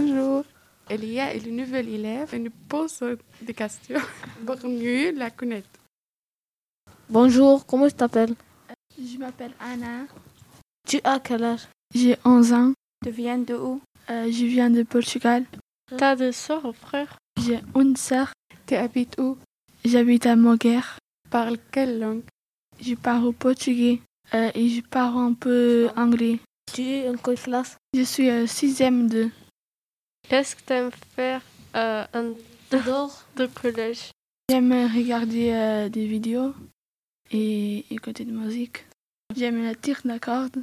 Bonjour. Il y a une nouvelle élève et nous pose des questions pour mieux la connaître. Bonjour, comment tu t'appelles? Je m'appelle Anna. Tu as quel âge? J'ai 11 ans. Tu viens de où? Euh, je viens de Portugal. T'as des soeurs ou frères? J'ai une sœur. Tu habites où? J'habite à Moguer. Parle quelle langue? Je parle portugais euh, et je parle un peu anglais. Tu es en quelle classe? Je suis euh, sixième 2. Qu'est-ce que t'aimes faire euh, en dehors de collège? J'aime regarder euh, des vidéos et écouter de musique. J'aime la tire la corde